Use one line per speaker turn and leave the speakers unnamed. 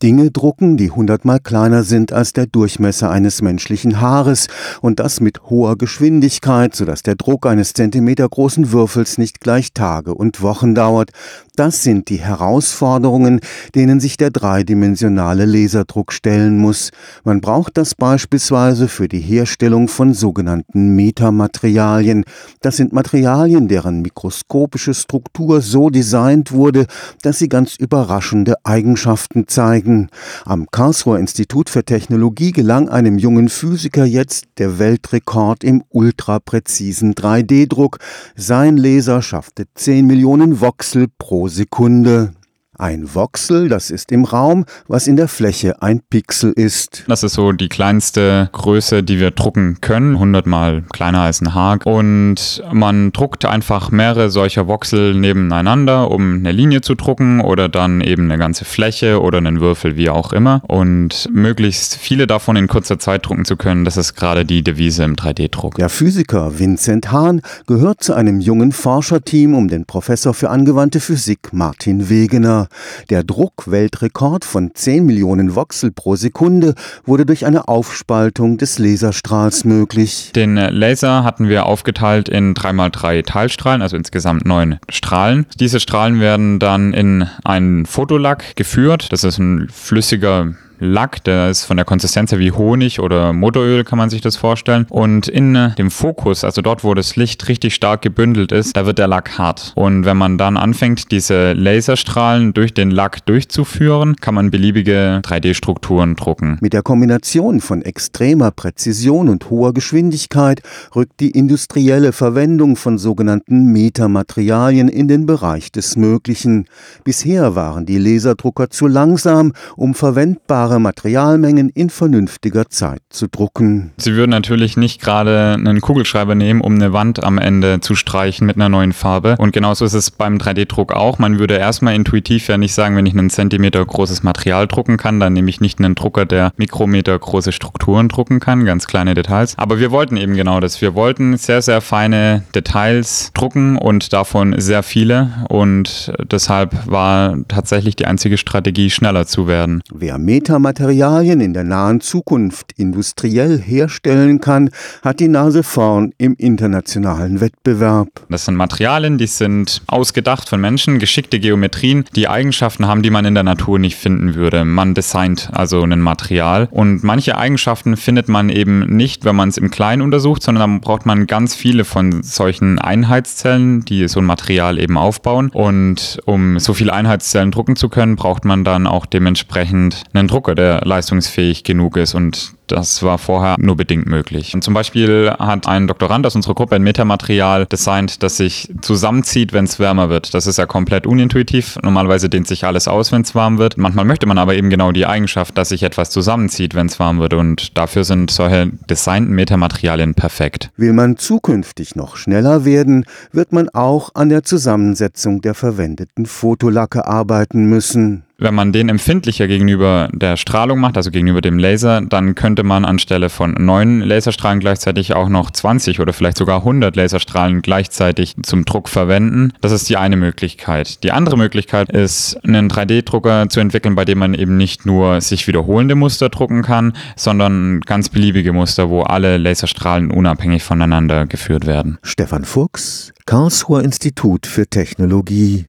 Dinge drucken, die hundertmal kleiner sind als der Durchmesser eines menschlichen Haares und das mit hoher Geschwindigkeit, sodass der Druck eines zentimetergroßen Würfels nicht gleich Tage und Wochen dauert. Das sind die Herausforderungen, denen sich der dreidimensionale Laserdruck stellen muss. Man braucht das beispielsweise für die Herstellung von sogenannten Metamaterialien. Das sind Materialien, deren mikroskopische Struktur so designt wurde, dass sie ganz überraschende Eigenschaften zeigen Kollegen am Karlsruher Institut für Technologie gelang einem jungen Physiker jetzt der Weltrekord im ultrapräzisen 3D-Druck. Sein Laser schaffte 10 Millionen Voxel pro Sekunde. Ein Voxel, das ist im Raum, was in der Fläche ein Pixel ist.
Das ist so die kleinste Größe, die wir drucken können, 100 mal kleiner als ein Haag. Und man druckt einfach mehrere solcher Voxel nebeneinander, um eine Linie zu drucken oder dann eben eine ganze Fläche oder einen Würfel, wie auch immer. Und möglichst viele davon in kurzer Zeit drucken zu können, das ist gerade die Devise im 3D-Druck.
Der Physiker Vincent Hahn gehört zu einem jungen Forscherteam um den Professor für angewandte Physik Martin Wegener. Der Druckweltrekord von 10 Millionen Voxel pro Sekunde wurde durch eine Aufspaltung des Laserstrahls möglich.
Den Laser hatten wir aufgeteilt in 3x3 Teilstrahlen, also insgesamt neun Strahlen. Diese Strahlen werden dann in einen Fotolack geführt. Das ist ein flüssiger Lack, der ist von der Konsistenz her wie Honig oder Motoröl, kann man sich das vorstellen. Und in äh, dem Fokus, also dort, wo das Licht richtig stark gebündelt ist, da wird der Lack hart. Und wenn man dann anfängt, diese Laserstrahlen durch den Lack durchzuführen, kann man beliebige 3D-Strukturen drucken.
Mit der Kombination von extremer Präzision und hoher Geschwindigkeit rückt die industrielle Verwendung von sogenannten Metamaterialien in den Bereich des Möglichen. Bisher waren die Laserdrucker zu langsam, um verwendbare verfügbare Materialmengen in vernünftiger Zeit zu drucken.
Sie würden natürlich nicht gerade einen Kugelschreiber nehmen, um eine Wand am Ende zu streichen mit einer neuen Farbe. Und genauso ist es beim 3D-Druck auch. Man würde erstmal intuitiv ja nicht sagen, wenn ich einen Zentimeter großes Material drucken kann, dann nehme ich nicht einen Drucker, der Mikrometer große Strukturen drucken kann, ganz kleine Details. Aber wir wollten eben genau das. Wir wollten sehr, sehr feine Details drucken und davon sehr viele. Und deshalb war tatsächlich die einzige Strategie, schneller zu werden.
Wer Meta Materialien in der nahen Zukunft industriell herstellen kann, hat die Nase vorn im internationalen Wettbewerb.
Das sind Materialien, die sind ausgedacht von Menschen, geschickte Geometrien, die Eigenschaften haben, die man in der Natur nicht finden würde. Man designt also ein Material und manche Eigenschaften findet man eben nicht, wenn man es im Kleinen untersucht, sondern dann braucht man ganz viele von solchen Einheitszellen, die so ein Material eben aufbauen. Und um so viele Einheitszellen drucken zu können, braucht man dann auch dementsprechend einen Drucker, der leistungsfähig genug ist und das war vorher nur bedingt möglich. Und zum Beispiel hat ein Doktorand aus unserer Gruppe ein Metamaterial designt, das sich zusammenzieht, wenn es wärmer wird. Das ist ja komplett unintuitiv. Normalerweise dehnt sich alles aus, wenn es warm wird. Manchmal möchte man aber eben genau die Eigenschaft, dass sich etwas zusammenzieht, wenn es warm wird. Und dafür sind solche designten Metamaterialien perfekt.
Will man zukünftig noch schneller werden, wird man auch an der Zusammensetzung der verwendeten Fotolacke arbeiten müssen.
Wenn man den empfindlicher gegenüber der Strahlung macht, also gegenüber dem Laser, dann könnte man anstelle von neun Laserstrahlen gleichzeitig auch noch 20 oder vielleicht sogar 100 Laserstrahlen gleichzeitig zum Druck verwenden. Das ist die eine Möglichkeit. Die andere Möglichkeit ist, einen 3D-Drucker zu entwickeln, bei dem man eben nicht nur sich wiederholende Muster drucken kann, sondern ganz beliebige Muster, wo alle Laserstrahlen unabhängig voneinander geführt werden.
Stefan Fuchs, Karlsruher Institut für Technologie